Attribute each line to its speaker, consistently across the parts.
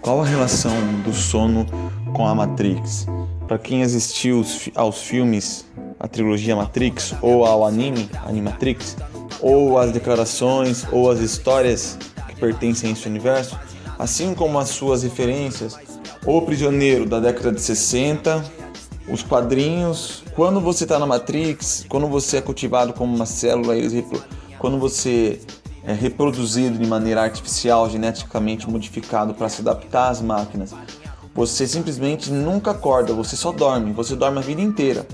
Speaker 1: Qual a relação do sono com a Matrix? Para quem assistiu aos filmes, a trilogia Matrix, ou ao anime, Animatrix, ou as declarações, ou as histórias que pertencem a esse universo, assim como as suas referências, O Prisioneiro da década de 60, os quadrinhos. Quando você está na Matrix, quando você é cultivado como uma célula, quando você é reproduzido de maneira artificial, geneticamente modificado para se adaptar às máquinas, você simplesmente nunca acorda, você só dorme, você dorme a vida inteira.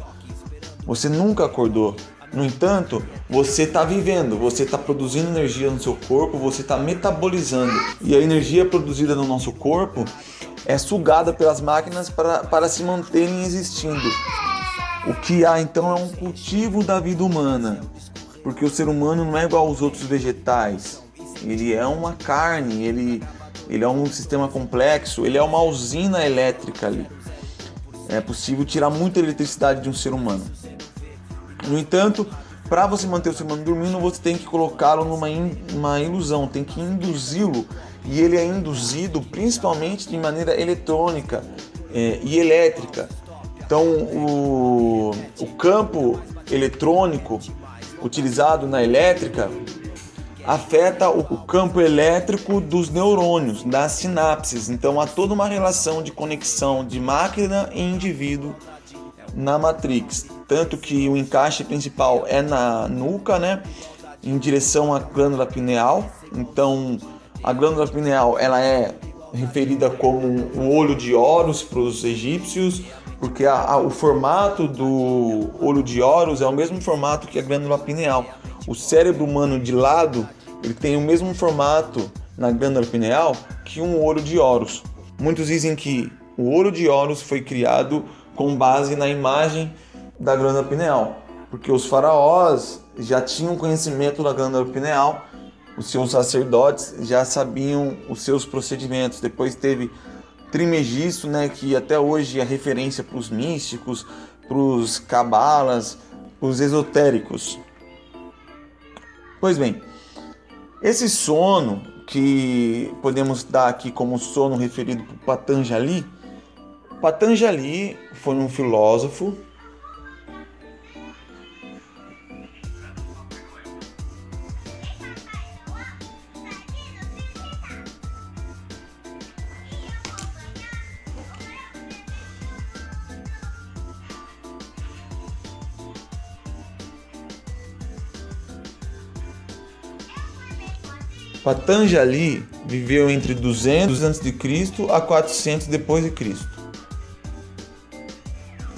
Speaker 1: Você nunca acordou. No entanto, você está vivendo, você está produzindo energia no seu corpo, você está metabolizando. E a energia produzida no nosso corpo é sugada pelas máquinas para, para se manterem existindo. O que há então é um cultivo da vida humana, porque o ser humano não é igual aos outros vegetais. Ele é uma carne, ele, ele é um sistema complexo, ele é uma usina elétrica ali. É possível tirar muita eletricidade de um ser humano. No entanto, para você manter o ser humano dormindo, você tem que colocá-lo numa in, uma ilusão, tem que induzi-lo. E ele é induzido principalmente de maneira eletrônica é, e elétrica. Então, o, o campo eletrônico utilizado na elétrica afeta o, o campo elétrico dos neurônios, das sinapses. Então, há toda uma relação de conexão de máquina e indivíduo na Matrix. Tanto que o encaixe principal é na nuca, né? Em direção à glândula pineal. Então, a glândula pineal ela é referida como o olho de Horus para os egípcios, porque a, a, o formato do olho de Horus é o mesmo formato que a glândula pineal. O cérebro humano de lado ele tem o mesmo formato na glândula pineal que um olho de Horus. Muitos dizem que o olho de Horus foi criado com base na imagem da glândula pineal, porque os faraós já tinham conhecimento da glândula pineal, os seus sacerdotes já sabiam os seus procedimentos. Depois teve Trimegisto, né, que até hoje é referência para os místicos, para os cabalas, os esotéricos. Pois bem, esse sono que podemos dar aqui como sono referido para Patanjali, Patanjali foi um filósofo Patanjali viveu entre 200 a.C. a 400 depois de Cristo.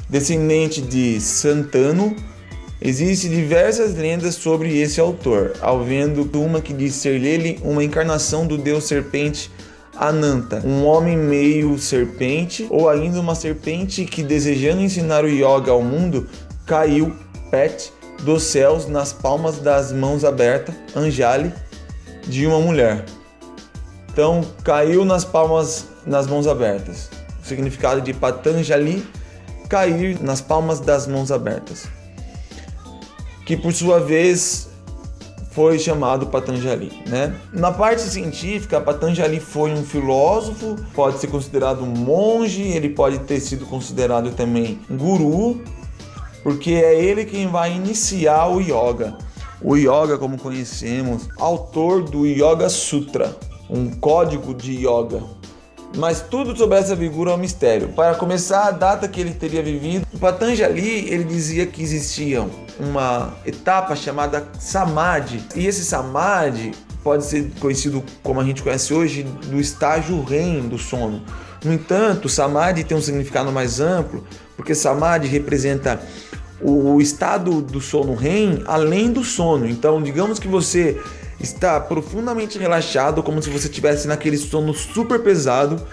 Speaker 1: Descendente de Santano, existem diversas lendas sobre esse autor, havendo uma que diz ser ele uma encarnação do deus serpente Ananta, um homem meio serpente ou ainda uma serpente que desejando ensinar o yoga ao mundo, caiu, pet, dos céus nas palmas das mãos abertas, Anjali, de uma mulher. Então, caiu nas palmas, nas mãos abertas. O significado de Patanjali, cair nas palmas das mãos abertas. Que por sua vez foi chamado Patanjali, né? Na parte científica, Patanjali foi um filósofo, pode ser considerado um monge, ele pode ter sido considerado também guru, porque é ele quem vai iniciar o yoga o yoga como conhecemos, autor do Yoga Sutra, um código de yoga. Mas tudo sobre essa figura é um mistério. Para começar, a data que ele teria vivido, Patanjali ele dizia que existia uma etapa chamada Samadhi. E esse Samadhi pode ser conhecido como a gente conhece hoje do estágio REM do sono. No entanto, Samadhi tem um significado mais amplo, porque Samadhi representa o estado do sono REM além do sono. Então, digamos que você está profundamente relaxado, como se você estivesse naquele sono super pesado,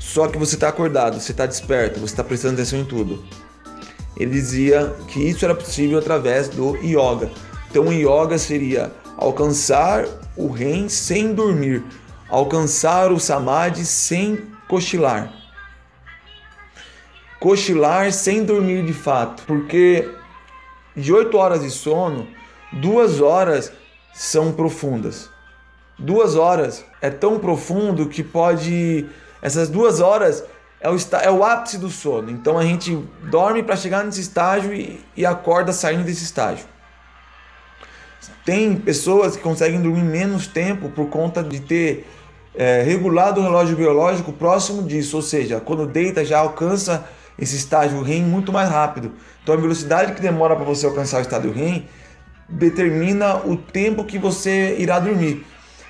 Speaker 1: só que você está acordado, você está desperto, você está prestando atenção em tudo. Ele dizia que isso era possível através do yoga. Então, o yoga seria alcançar o REM sem dormir, alcançar o samadhi sem cochilar. Cochilar sem dormir de fato, porque de 8 horas de sono, duas horas são profundas. Duas horas é tão profundo que pode. Essas duas horas é o, é o ápice do sono. Então a gente dorme para chegar nesse estágio e, e acorda saindo desse estágio. Tem pessoas que conseguem dormir menos tempo por conta de ter é, regulado o relógio biológico próximo disso, ou seja, quando deita já alcança esse estágio REM muito mais rápido. Então a velocidade que demora para você alcançar o estado REM determina o tempo que você irá dormir.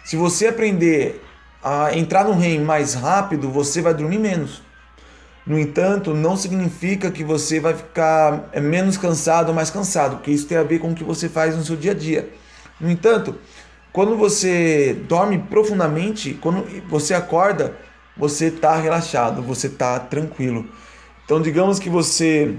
Speaker 1: Se você aprender a entrar no REM mais rápido, você vai dormir menos. No entanto, não significa que você vai ficar é, menos cansado ou mais cansado, porque isso tem a ver com o que você faz no seu dia a dia. No entanto, quando você dorme profundamente, quando você acorda, você está relaxado, você está tranquilo. Então, digamos que você,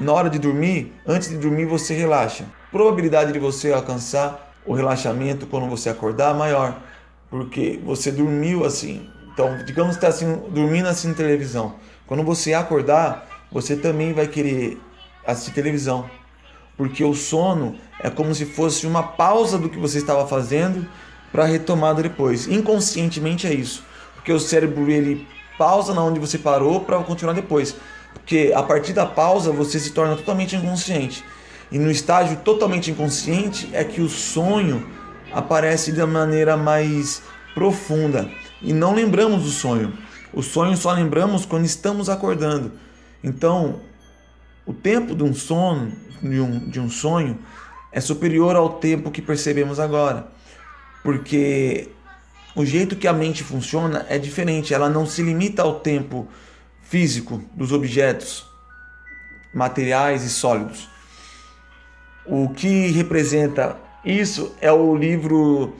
Speaker 1: na hora de dormir, antes de dormir, você relaxa. A probabilidade de você alcançar o relaxamento quando você acordar é maior, porque você dormiu assim. Então, digamos que está assim, dormindo assim na televisão. Quando você acordar, você também vai querer assistir televisão, porque o sono é como se fosse uma pausa do que você estava fazendo para retomada depois. Inconscientemente é isso, porque o cérebro ele pausa na onde você parou para continuar depois, porque a partir da pausa você se torna totalmente inconsciente. E no estágio totalmente inconsciente é que o sonho aparece de maneira mais profunda e não lembramos do sonho. O sonho só lembramos quando estamos acordando. Então, o tempo de um sono, de um, de um sonho, é superior ao tempo que percebemos agora. Porque o jeito que a mente funciona é diferente, ela não se limita ao tempo físico dos objetos materiais e sólidos. O que representa isso é o livro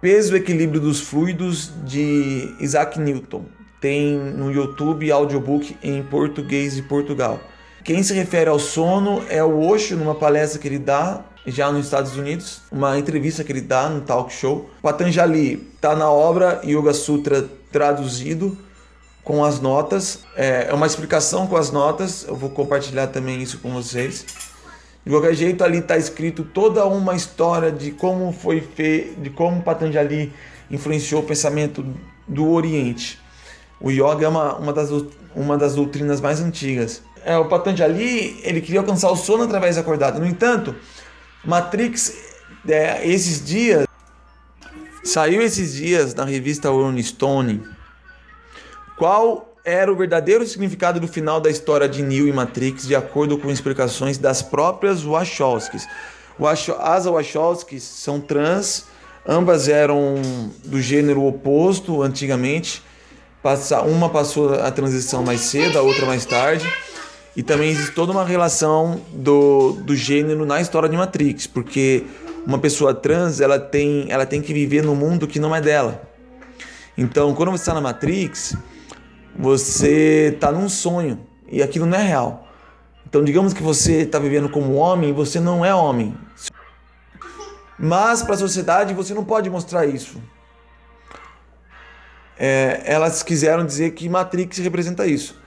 Speaker 1: Peso e Equilíbrio dos Fluidos de Isaac Newton. Tem no YouTube audiobook em português de Portugal. Quem se refere ao sono é o Osho numa palestra que ele dá já nos Estados Unidos, uma entrevista que ele dá no talk show. Patanjali está na obra Yoga Sutra traduzido com as notas. É, é uma explicação com as notas. Eu vou compartilhar também isso com vocês. De qualquer jeito, ali está escrito toda uma história de como foi feito, de como Patanjali influenciou o pensamento do Oriente. O yoga é uma, uma, das, uma das doutrinas mais antigas. É, o Patanjali ele queria alcançar o sono através da acordada. No entanto, Matrix, é, esses dias, saiu esses dias na revista Rolling Stone. Qual era o verdadeiro significado do final da história de Neo e Matrix, de acordo com explicações das próprias Wachowskis. As Wachowskis são trans, ambas eram do gênero oposto antigamente. Uma passou a transição mais cedo, a outra mais tarde. E também existe toda uma relação do, do gênero na história de Matrix, porque uma pessoa trans ela tem, ela tem que viver no mundo que não é dela. Então, quando você está na Matrix, você está num sonho e aquilo não é real. Então, digamos que você está vivendo como homem e você não é homem. Mas para a sociedade você não pode mostrar isso. É, elas quiseram dizer que Matrix representa isso.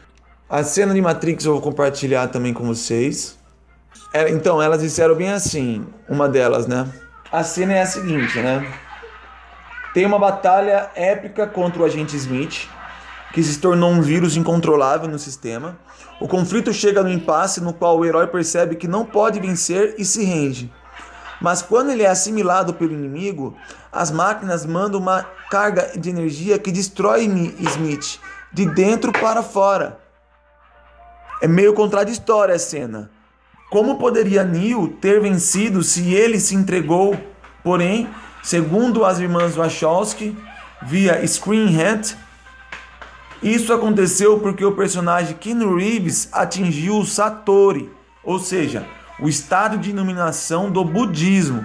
Speaker 1: A cena de Matrix eu vou compartilhar também com vocês. É, então, elas disseram bem assim, uma delas, né? A cena é a seguinte, né? Tem uma batalha épica contra o agente Smith que se tornou um vírus incontrolável no sistema. O conflito chega no impasse no qual o herói percebe que não pode vencer e se rende. Mas quando ele é assimilado pelo inimigo, as máquinas mandam uma carga de energia que destrói Smith de dentro para fora. É meio contraditória a cena. Como poderia Neo ter vencido se ele se entregou? Porém, segundo as irmãs Wachowski, via Screenhead, isso aconteceu porque o personagem Keanu Reeves atingiu o Satori, ou seja, o estado de iluminação do budismo.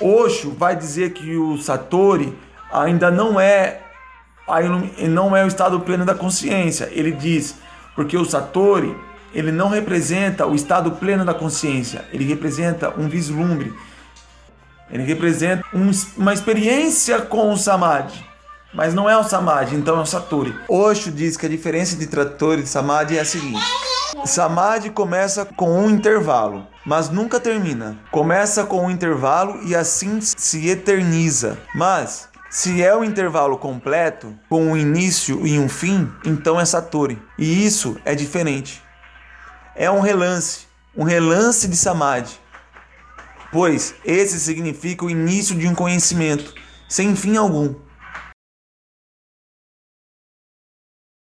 Speaker 1: Osho vai dizer que o Satori ainda não é não é o estado pleno da consciência. Ele diz porque o Satori ele não representa o estado pleno da consciência, ele representa um vislumbre Ele representa um, uma experiência com o Samadhi. Mas não é o Samadhi, então é o Satori. Osho diz que a diferença entre Satori e Samadhi é a seguinte. Samadhi começa com um intervalo, mas nunca termina. Começa com um intervalo e assim se eterniza. Mas se é o intervalo completo, com um início e um fim, então é Satori. E isso é diferente. É um relance, um relance de Samadhi. Pois esse significa o início de um conhecimento, sem fim algum.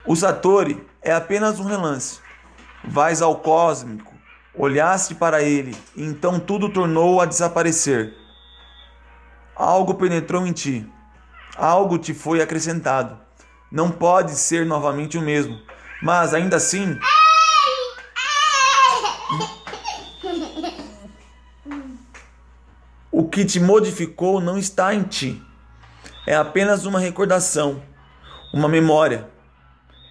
Speaker 1: O Satori é apenas um relance. Vais ao cósmico, olhaste para ele, e então tudo tornou a desaparecer. Algo penetrou em ti, algo te foi acrescentado. Não pode ser novamente o mesmo, mas ainda assim. O que te modificou não está em ti. É apenas uma recordação, uma memória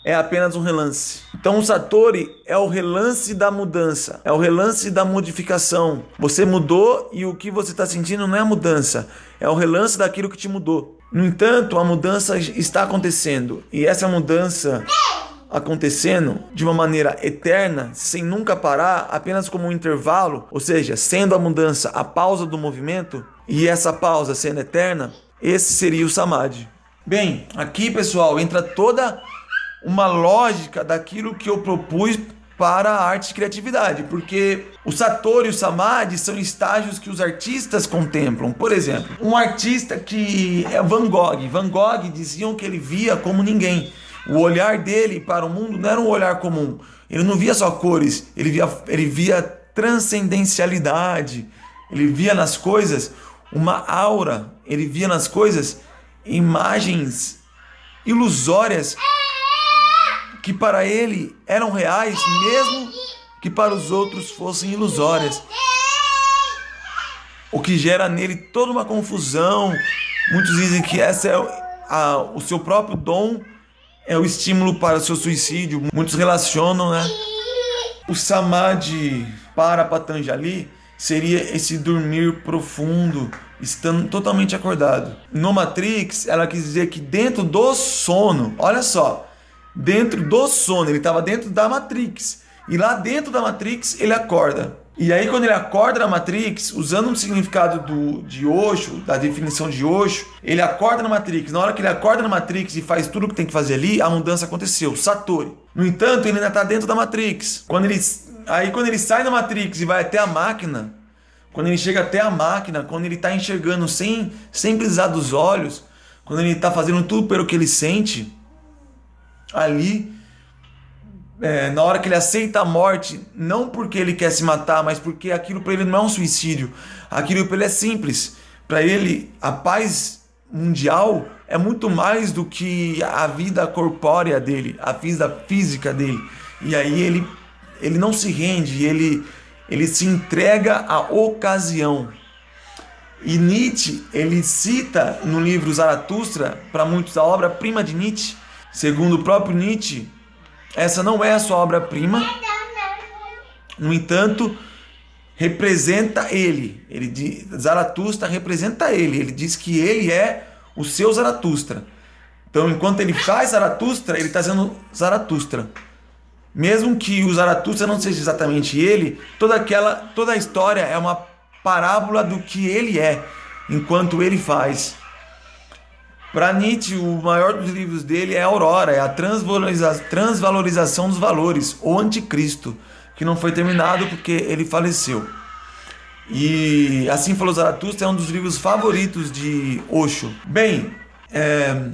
Speaker 1: é apenas um relance. Então o Satori é o relance da mudança, é o relance da modificação. Você mudou e o que você está sentindo não é a mudança, é o relance daquilo que te mudou. No entanto, a mudança está acontecendo e essa mudança acontecendo de uma maneira eterna, sem nunca parar, apenas como um intervalo, ou seja, sendo a mudança a pausa do movimento e essa pausa sendo eterna, esse seria o samadhi. Bem, aqui pessoal entra toda uma lógica daquilo que eu propus para a arte e criatividade, porque o Satori e o Samadhi são estágios que os artistas contemplam. Por exemplo, um artista que é Van Gogh. Van Gogh diziam que ele via como ninguém. O olhar dele para o mundo não era um olhar comum. Ele não via só cores, ele via, ele via transcendencialidade. Ele via nas coisas uma aura, ele via nas coisas imagens ilusórias que para ele eram reais, mesmo que para os outros fossem ilusórias. O que gera nele toda uma confusão. Muitos dizem que essa é a, o seu próprio dom é o estímulo para o seu suicídio. Muitos relacionam, né? O samadhi para Patanjali seria esse dormir profundo, estando totalmente acordado. No Matrix, ela quis dizer que dentro do sono, olha só, dentro do sono, ele estava dentro da Matrix. E lá dentro da Matrix ele acorda. E aí quando ele acorda na Matrix, usando um significado do, de Osho, da definição de Osho, ele acorda na Matrix. Na hora que ele acorda na Matrix e faz tudo o que tem que fazer ali, a mudança aconteceu, Satori. No entanto, ele ainda está dentro da Matrix. Quando ele, aí quando ele sai da Matrix e vai até a máquina, quando ele chega até a máquina, quando ele está enxergando sem, sem precisar dos olhos, quando ele está fazendo tudo pelo que ele sente, ali, é, na hora que ele aceita a morte, não porque ele quer se matar, mas porque aquilo para ele não é um suicídio, aquilo para ele é simples. Para ele, a paz mundial é muito mais do que a vida corpórea dele, a vida física dele. E aí ele, ele não se rende, ele, ele se entrega à ocasião. E Nietzsche, ele cita no livro Zaratustra, para muitos a obra-prima de Nietzsche, Segundo o próprio Nietzsche, essa não é a sua obra-prima. No entanto, representa ele. Ele Zaratustra representa ele. Ele diz que ele é o seu Zaratustra. Então, enquanto ele faz Zaratustra, ele está sendo Zaratustra. Mesmo que o Zaratustra não seja exatamente ele, toda aquela, toda a história é uma parábola do que ele é, enquanto ele faz. Para Nietzsche, o maior dos livros dele é Aurora, é a transvaloriza transvalorização dos valores, ou Anticristo, que não foi terminado porque ele faleceu. E Assim Falou Zaratustra é um dos livros favoritos de Osho. Bem, é,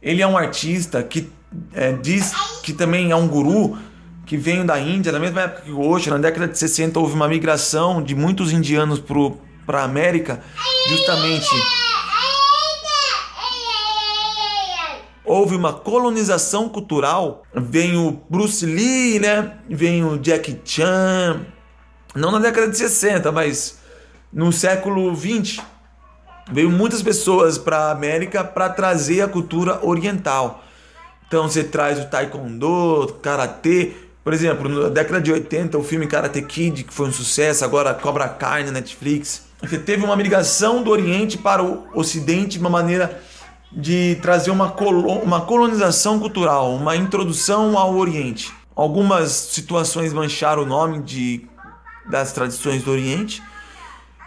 Speaker 1: ele é um artista que é, diz que também é um guru que veio da Índia, na mesma época que Osho, na década de 60 houve uma migração de muitos indianos para a América, justamente houve uma colonização cultural. Vem o Bruce Lee, né? Vem o Jack Chan. Não na década de 60, mas no século 20. Veio muitas pessoas para a América para trazer a cultura oriental. Então você traz o taekwondo, karatê. Por exemplo, na década de 80, o filme Karate Kid, que foi um sucesso, agora Cobra Kai na Netflix. Você teve uma migração do Oriente para o Ocidente de uma maneira de trazer uma, colo uma colonização cultural, uma introdução ao Oriente. Algumas situações mancharam o nome de, das tradições do Oriente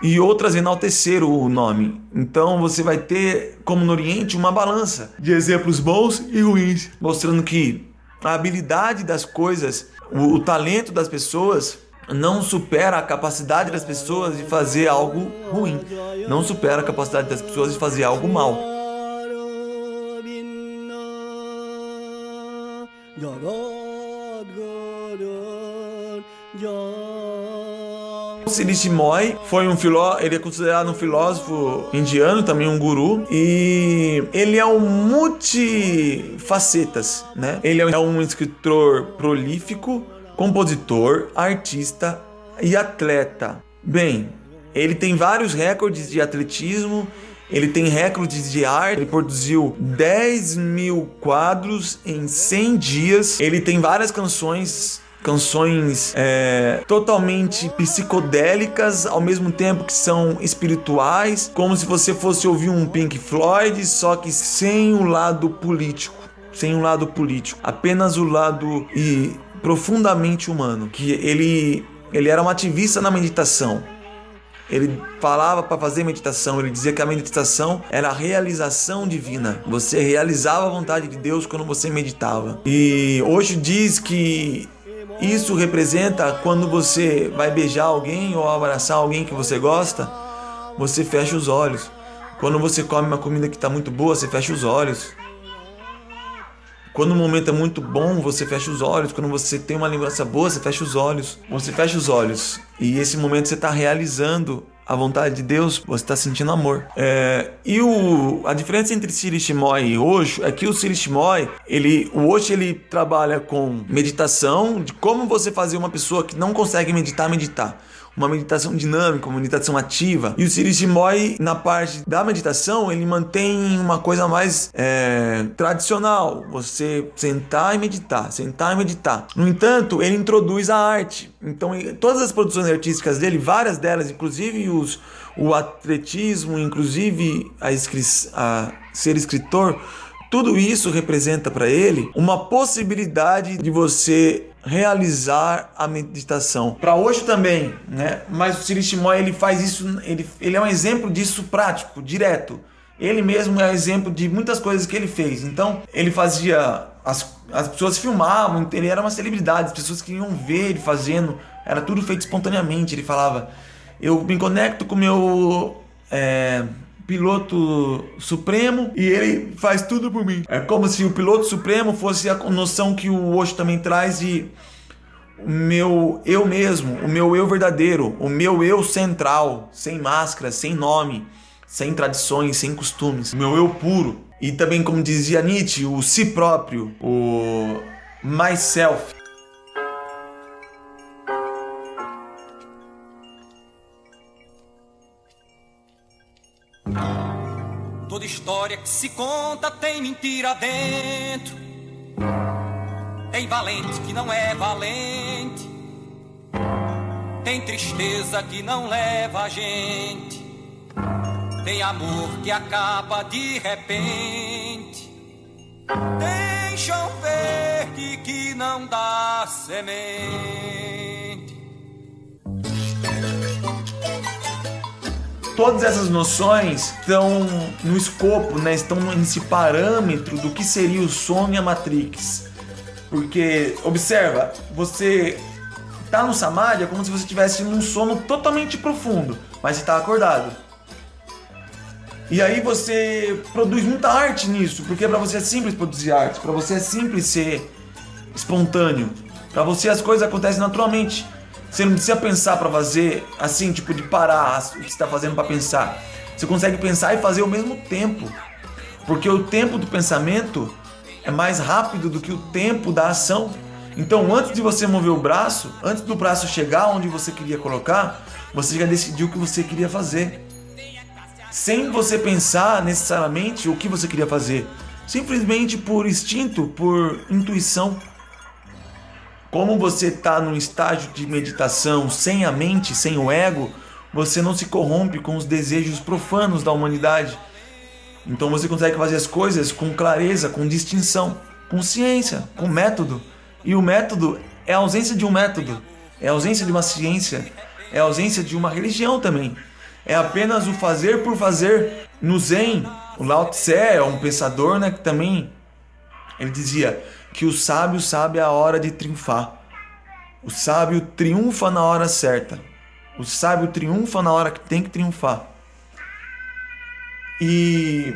Speaker 1: e outras enalteceram o nome. Então você vai ter, como no Oriente, uma balança de exemplos bons e ruins, mostrando que a habilidade das coisas, o, o talento das pessoas não supera a capacidade das pessoas de fazer algo ruim, não supera a capacidade das pessoas de fazer algo mal. Siri Moy foi um filó, ele é considerado um filósofo indiano, também um guru, e ele é um multifacetas, né? Ele é um escritor prolífico, compositor, artista e atleta. Bem, ele tem vários recordes de atletismo, ele tem recordes de arte, ele produziu 10 mil quadros em 100 dias, ele tem várias canções canções é, totalmente psicodélicas, ao mesmo tempo que são espirituais, como se você fosse ouvir um Pink Floyd, só que sem o lado político, sem o lado político, apenas o lado e profundamente humano, que ele ele era um ativista na meditação. Ele falava para fazer meditação, ele dizia que a meditação era a realização divina. Você realizava a vontade de Deus quando você meditava. E hoje diz que isso representa quando você vai beijar alguém ou abraçar alguém que você gosta, você fecha os olhos. Quando você come uma comida que está muito boa, você fecha os olhos. Quando o momento é muito bom, você fecha os olhos. Quando você tem uma lembrança boa, você fecha os olhos. Você fecha os olhos. E esse momento você está realizando a vontade de Deus, você está sentindo amor. É, e o, a diferença entre Sirishimoy e Osho é que o Sirishimoy, ele, o Osho ele trabalha com meditação, de como você fazer uma pessoa que não consegue meditar, meditar uma meditação dinâmica, uma meditação ativa. E o Sirishimoy, na parte da meditação, ele mantém uma coisa mais é, tradicional. Você sentar e meditar, sentar e meditar. No entanto, ele introduz a arte. Então, todas as produções artísticas dele, várias delas, inclusive os, o atletismo, inclusive a, a ser escritor, tudo isso representa para ele uma possibilidade de você realizar a meditação. Para hoje também, né? Mas o Sirishimoy ele faz isso, ele, ele é um exemplo disso prático, direto. Ele mesmo é exemplo de muitas coisas que ele fez. Então, ele fazia as, as pessoas filmavam, ele era uma celebridade, as pessoas queriam ver ele fazendo, era tudo feito espontaneamente. Ele falava: "Eu me conecto com meu é, piloto supremo e ele faz tudo por mim. É como se o piloto supremo fosse a noção que o Osho também traz de o meu eu mesmo, o meu eu verdadeiro, o meu eu central, sem máscara, sem nome, sem tradições, sem costumes, o meu eu puro. E também, como dizia Nietzsche, o si próprio, o myself.
Speaker 2: História que se conta tem mentira dentro. Tem valente que não é valente. Tem tristeza que não leva a gente. Tem amor que acaba de repente. Tem chão verde que não dá semente.
Speaker 1: Todas essas noções estão no escopo, né? estão nesse parâmetro do que seria o sono e a Matrix. Porque, observa, você tá no Samadhi é como se você estivesse num sono totalmente profundo, mas está acordado. E aí você produz muita arte nisso, porque para você é simples produzir arte, para você é simples ser espontâneo, para você as coisas acontecem naturalmente. Você não precisa pensar para fazer assim, tipo de parar o que está fazendo para pensar. Você consegue pensar e fazer ao mesmo tempo. Porque o tempo do pensamento é mais rápido do que o tempo da ação. Então, antes de você mover o braço, antes do braço chegar onde você queria colocar, você já decidiu o que você queria fazer. Sem você pensar necessariamente o que você queria fazer. Simplesmente por instinto, por intuição. Como você está num estágio de meditação sem a mente, sem o ego, você não se corrompe com os desejos profanos da humanidade. Então você consegue fazer as coisas com clareza, com distinção, com ciência, com método. E o método é a ausência de um método, é a ausência de uma ciência, é a ausência de uma religião também. É apenas o fazer por fazer. No Zen, o Lao Tse é um pensador né, que também ele dizia que o sábio sabe a hora de triunfar. O sábio triunfa na hora certa. O sábio triunfa na hora que tem que triunfar. E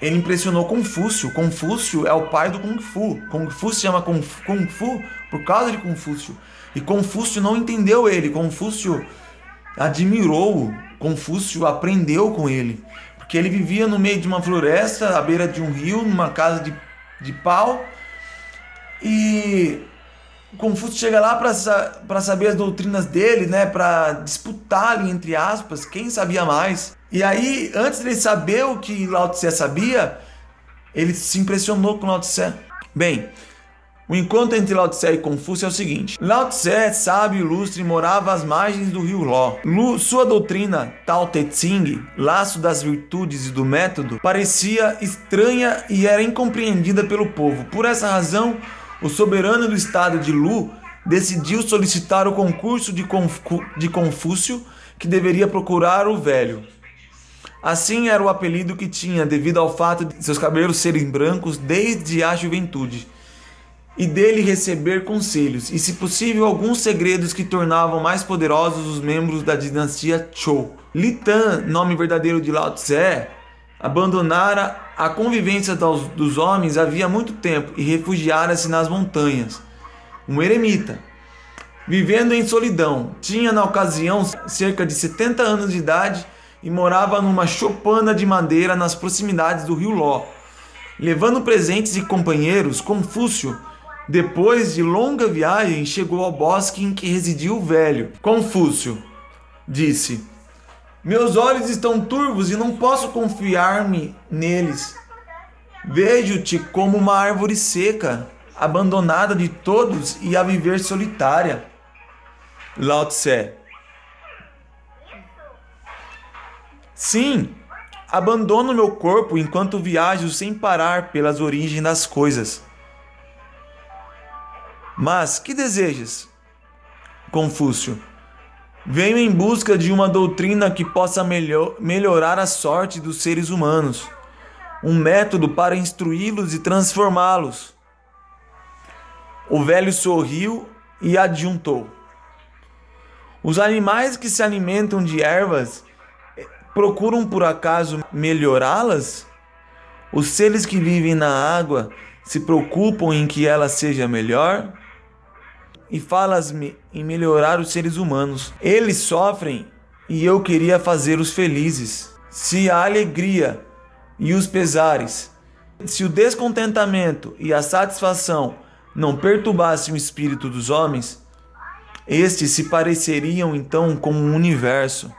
Speaker 1: ele impressionou Confúcio. Confúcio é o pai do Kung Fu. Kung Fu se chama Kung Fu por causa de Confúcio. E Confúcio não entendeu ele. Confúcio admirou. Confúcio aprendeu com ele. Porque ele vivia no meio de uma floresta, à beira de um rio, numa casa de, de pau. E Confúcio chega lá para saber as doutrinas dele, né, para disputar entre aspas, quem sabia mais. E aí, antes de ele saber o que Lao Tse sabia, ele se impressionou com Lao Tse. Bem, o encontro entre Lao Tse e Confúcio é o seguinte: Lao Tse, sábio ilustre, morava às margens do rio Ló. Lu, sua doutrina, Tao Te Ching, laço das virtudes e do método, parecia estranha e era incompreendida pelo povo. Por essa razão, o soberano do estado de Lu decidiu solicitar o concurso de, de Confúcio, que deveria procurar o velho. Assim era o apelido que tinha, devido ao fato de seus cabelos serem brancos desde a juventude, e dele receber conselhos, e se possível alguns segredos que tornavam mais poderosos os membros da dinastia Chou. Litan, nome verdadeiro de Lao Tse, abandonara a convivência dos, homens havia muito tempo e refugiara-se nas montanhas. Um eremita, vivendo em solidão, tinha na ocasião cerca de 70 anos de idade e morava numa chopana de madeira nas proximidades do rio Ló. Levando presentes e companheiros, Confúcio, depois de longa viagem, chegou ao bosque em que residia o velho. Confúcio disse: meus olhos estão turvos e não posso confiar-me neles. Vejo-te como uma árvore seca, abandonada de todos e a viver solitária. Lao Tse. Sim, abandono meu corpo enquanto viajo sem parar pelas origens das coisas. Mas que desejas? Confúcio. Venho em busca de uma doutrina que possa melhor, melhorar a sorte dos seres humanos, um método para instruí-los e transformá-los. O velho sorriu e adjuntou: Os animais que se alimentam de ervas eh, procuram por acaso melhorá-las? Os seres que vivem na água se preocupam em que ela seja melhor? E falas-me em melhorar os seres humanos. Eles sofrem e eu queria fazê-los felizes. Se a alegria e os pesares, se o descontentamento e a satisfação não perturbassem o espírito dos homens, estes se pareceriam então com um universo.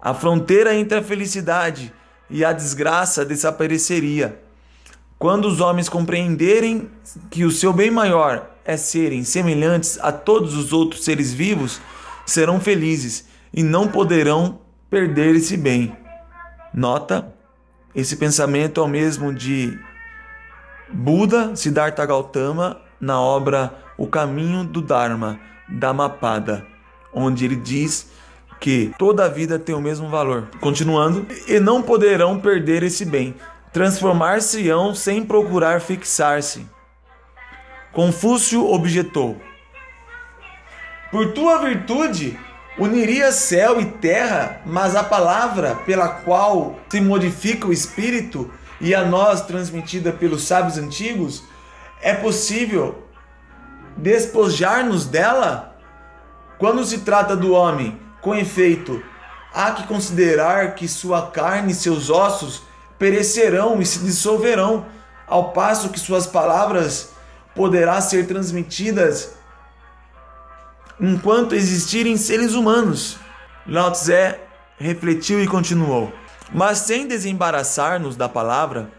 Speaker 1: A fronteira entre a felicidade e a desgraça desapareceria. Quando os homens compreenderem que o seu bem maior é serem semelhantes a todos os outros seres vivos, serão felizes e não poderão perder esse bem. Nota: esse pensamento é o mesmo de Buda Siddhartha Gautama na obra O Caminho do Dharma, Dhammapada, onde ele diz que toda a vida tem o mesmo valor. Continuando, e não poderão perder esse bem, transformar-se-ão sem procurar fixar-se. Confúcio objetou: Por tua virtude uniria céu e terra, mas a palavra pela qual se modifica o espírito e a nós transmitida pelos sábios antigos, é possível despojar-nos dela? Quando se trata do homem, com efeito, há que considerar que sua carne e seus ossos perecerão e se dissolverão, ao passo que suas palavras poderá ser transmitidas enquanto existirem seres humanos. Lao Tse refletiu e continuou: Mas sem desembaraçar-nos da palavra,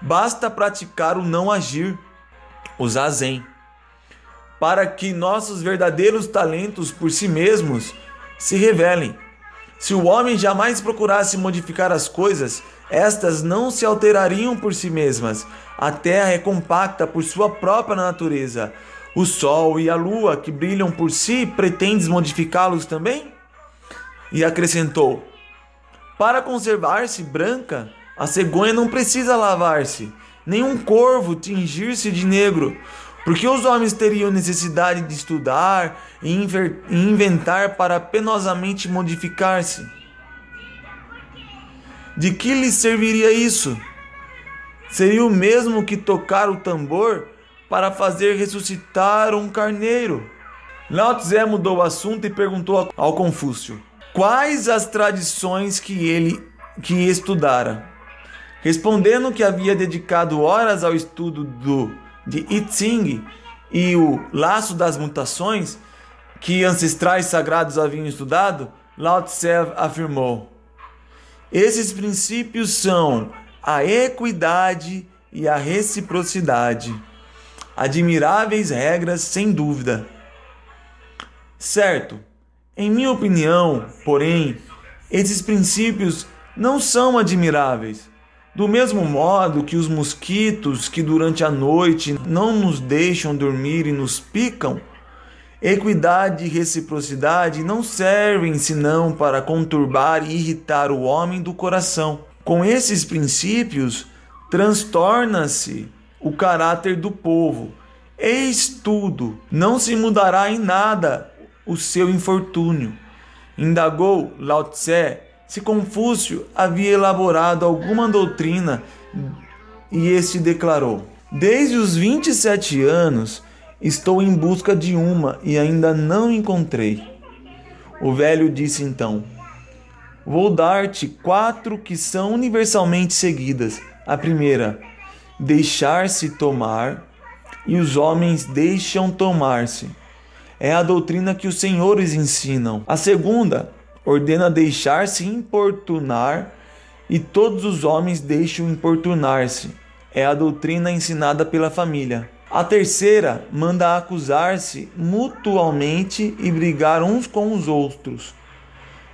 Speaker 1: basta praticar o não agir, o zazen, para que nossos verdadeiros talentos por si mesmos se revelem. Se o homem jamais procurasse modificar as coisas, estas não se alterariam por si mesmas. A terra é compacta por sua própria natureza. O sol e a lua, que brilham por si, pretendes modificá-los também? E acrescentou: Para conservar-se branca, a cegonha não precisa lavar-se, nem um corvo tingir-se de negro. Porque os homens teriam necessidade de estudar e inventar para penosamente modificar-se? De que lhes serviria isso? Seria o mesmo que tocar o tambor para fazer ressuscitar um carneiro. Lao Tse mudou o assunto e perguntou ao Confúcio: quais as tradições que ele que estudara? Respondendo que havia dedicado horas ao estudo do de I Ching e o laço das mutações que ancestrais sagrados haviam estudado, Lao Tse afirmou: esses princípios são a equidade e a reciprocidade. Admiráveis regras, sem dúvida. Certo, em minha opinião, porém, esses princípios não são admiráveis. Do mesmo modo que os mosquitos que durante a noite não nos deixam dormir e nos picam, Equidade e reciprocidade não servem senão para conturbar e irritar o homem do coração. Com esses princípios, transtorna-se o caráter do povo. Eis tudo, não se mudará em nada o seu infortúnio. Indagou Lao Tse se Confúcio havia elaborado alguma doutrina e este declarou: Desde os 27 anos Estou em busca de uma e ainda não encontrei. O velho disse então: Vou dar-te quatro que são universalmente seguidas. A primeira, deixar-se tomar, e os homens deixam tomar-se. É a doutrina que os senhores ensinam. A segunda, ordena deixar-se importunar, e todos os homens deixam importunar-se. É a doutrina ensinada pela família. A terceira manda acusar-se mutualmente e brigar uns com os outros.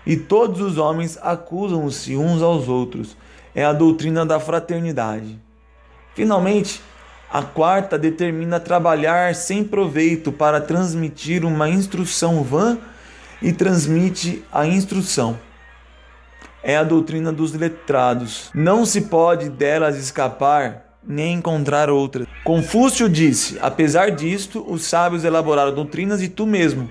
Speaker 1: E todos os homens acusam-se uns aos outros. É a doutrina da fraternidade. Finalmente, a quarta determina trabalhar sem proveito para transmitir uma instrução vã e transmite a instrução. É a doutrina dos letrados. Não se pode delas escapar nem encontrar outra. Confúcio disse: Apesar disto, os sábios elaboraram doutrinas e tu mesmo.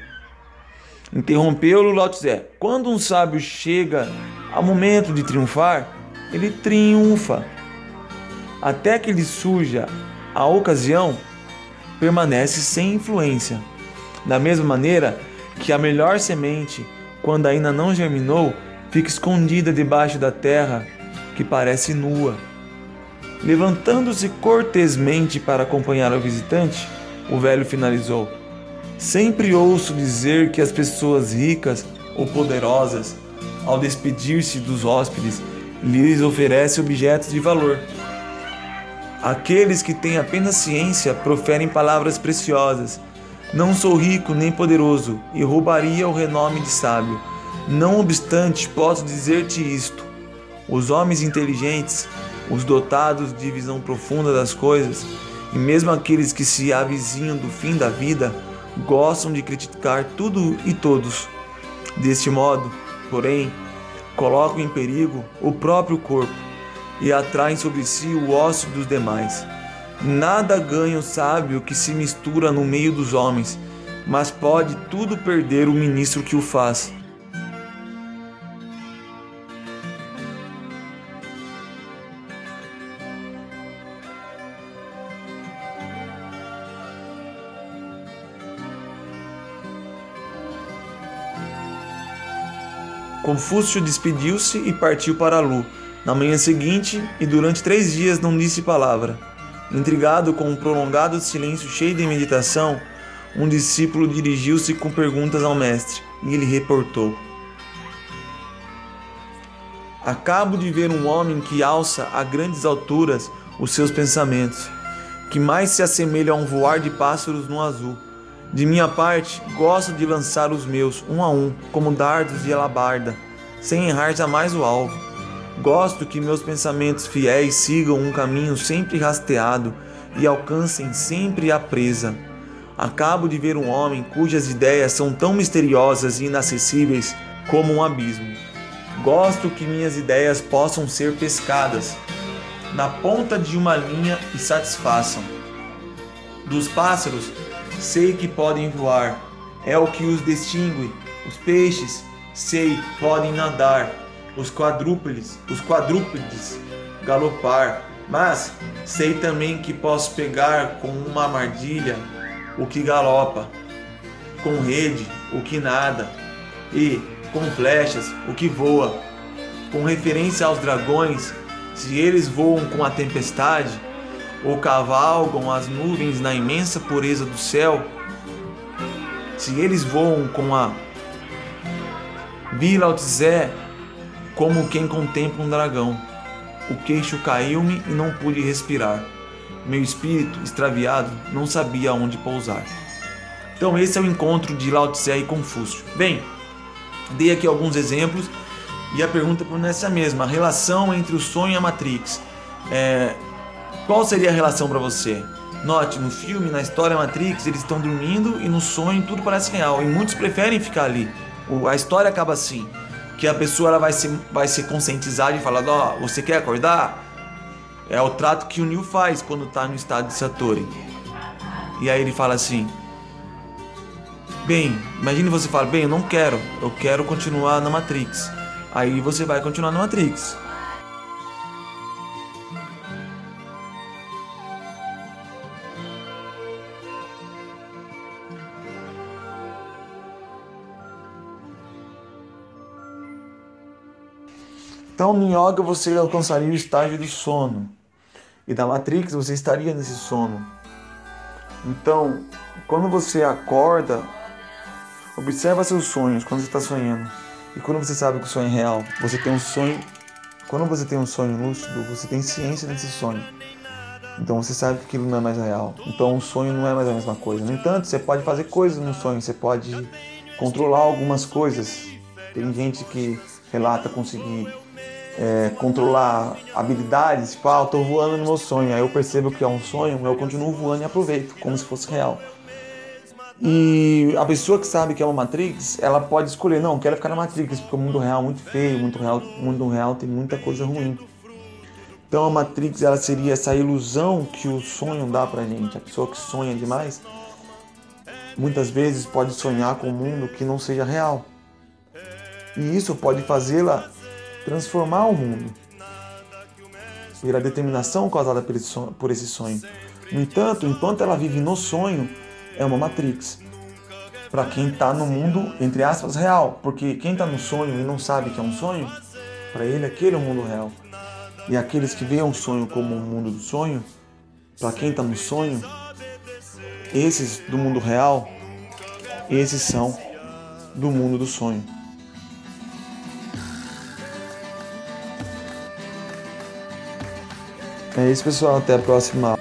Speaker 1: Interrompeu-lo Lao Tse. Quando um sábio chega ao momento de triunfar, ele triunfa. Até que lhe surja a ocasião, permanece sem influência. Da mesma maneira que a melhor semente, quando ainda não germinou, fica escondida debaixo da terra que parece nua. Levantando-se cortesmente para acompanhar o visitante, o velho finalizou: Sempre ouço dizer que as pessoas ricas ou poderosas, ao despedir-se dos hóspedes, lhes oferecem objetos de valor. Aqueles que têm apenas ciência proferem palavras preciosas. Não sou rico nem poderoso e roubaria o renome de sábio. Não obstante, posso dizer-te isto: os homens inteligentes os dotados de visão profunda das coisas, e mesmo aqueles que se avizinham do fim da vida, gostam de criticar tudo e todos. Deste modo, porém, colocam em perigo o próprio corpo e atraem sobre si o ócio dos demais. Nada ganha o sábio que se mistura no meio dos homens, mas pode tudo perder o ministro que o faz. Confúcio despediu-se e partiu para Lu. Na manhã seguinte, e durante três dias não disse palavra. Intrigado com um prolongado silêncio cheio de meditação, um discípulo dirigiu-se com perguntas ao mestre e ele reportou: Acabo de ver um homem que alça a grandes alturas os seus pensamentos, que mais se assemelha a um voar de pássaros no azul. De minha parte, gosto de lançar os meus um a um, como dardos de alabarda, sem errar jamais o alvo. Gosto que meus pensamentos fiéis sigam um caminho sempre rasteado e alcancem sempre a presa. Acabo de ver um homem cujas ideias são tão misteriosas e inacessíveis como um abismo. Gosto que minhas ideias possam ser pescadas na ponta de uma linha e satisfaçam. Dos pássaros, sei que podem voar, é o que os distingue. Os peixes, sei, podem nadar. Os quadrúpedes, os quadrúpedes, galopar. Mas sei também que posso pegar com uma armadilha o que galopa, com rede o que nada, e com flechas o que voa. Com referência aos dragões, se eles voam com a tempestade, ou cavalgam as nuvens na imensa pureza do céu, se eles voam com a Vila Altzé, como quem contempla um dragão. O queixo caiu-me e não pude respirar. Meu espírito, extraviado, não sabia onde pousar. Então esse é o encontro de Lao Tse e Confúcio. Bem, dei aqui alguns exemplos e a pergunta permanece a mesma. A relação entre o sonho e a Matrix. É, qual seria a relação para você? Note, no filme, na história Matrix, eles estão dormindo e no sonho tudo parece real. E muitos preferem ficar ali. A história acaba assim. Que a pessoa ela vai, ser, vai ser conscientizada e falar, ó, oh, você quer acordar? É o trato que o Neo faz quando está no estado de Satori. E aí ele fala assim: Bem, imagine você falar, bem, eu não quero, eu quero continuar na Matrix. Aí você vai continuar na Matrix. Então, no yoga você alcançaria o estágio do sono. E na Matrix você estaria nesse sono. Então, quando você acorda, observa seus sonhos quando você está sonhando. E quando você sabe que o sonho é real, você tem um sonho. Quando você tem um sonho lúcido, você tem ciência desse sonho. Então você sabe que aquilo não é mais real. Então o sonho não é mais a mesma coisa. No entanto, você pode fazer coisas no sonho, você pode controlar algumas coisas. Tem gente que relata conseguir é, controlar habilidades, tipo, ah, eu tô voando no meu sonho, aí eu percebo que é um sonho, eu continuo voando e aproveito, como se fosse real. E a pessoa que sabe que é uma Matrix, ela pode escolher, não, quero ficar na Matrix, porque o mundo real é muito feio, muito real, o mundo real tem muita coisa ruim. Então a Matrix ela seria essa ilusão que o sonho dá pra gente. A pessoa que sonha demais, muitas vezes pode sonhar com um mundo que não seja real. E isso pode fazê-la transformar o mundo. Pela determinação causada por esse sonho. No entanto, enquanto ela vive no sonho, é uma matrix. Para quem está no mundo, entre aspas, real. Porque quem está no sonho e não sabe que é um sonho, para ele aquele é o mundo real. E aqueles que veem o sonho como o mundo do sonho, para quem está no sonho, esses do mundo real, esses são do mundo do sonho. É isso, pessoal. Até a próxima.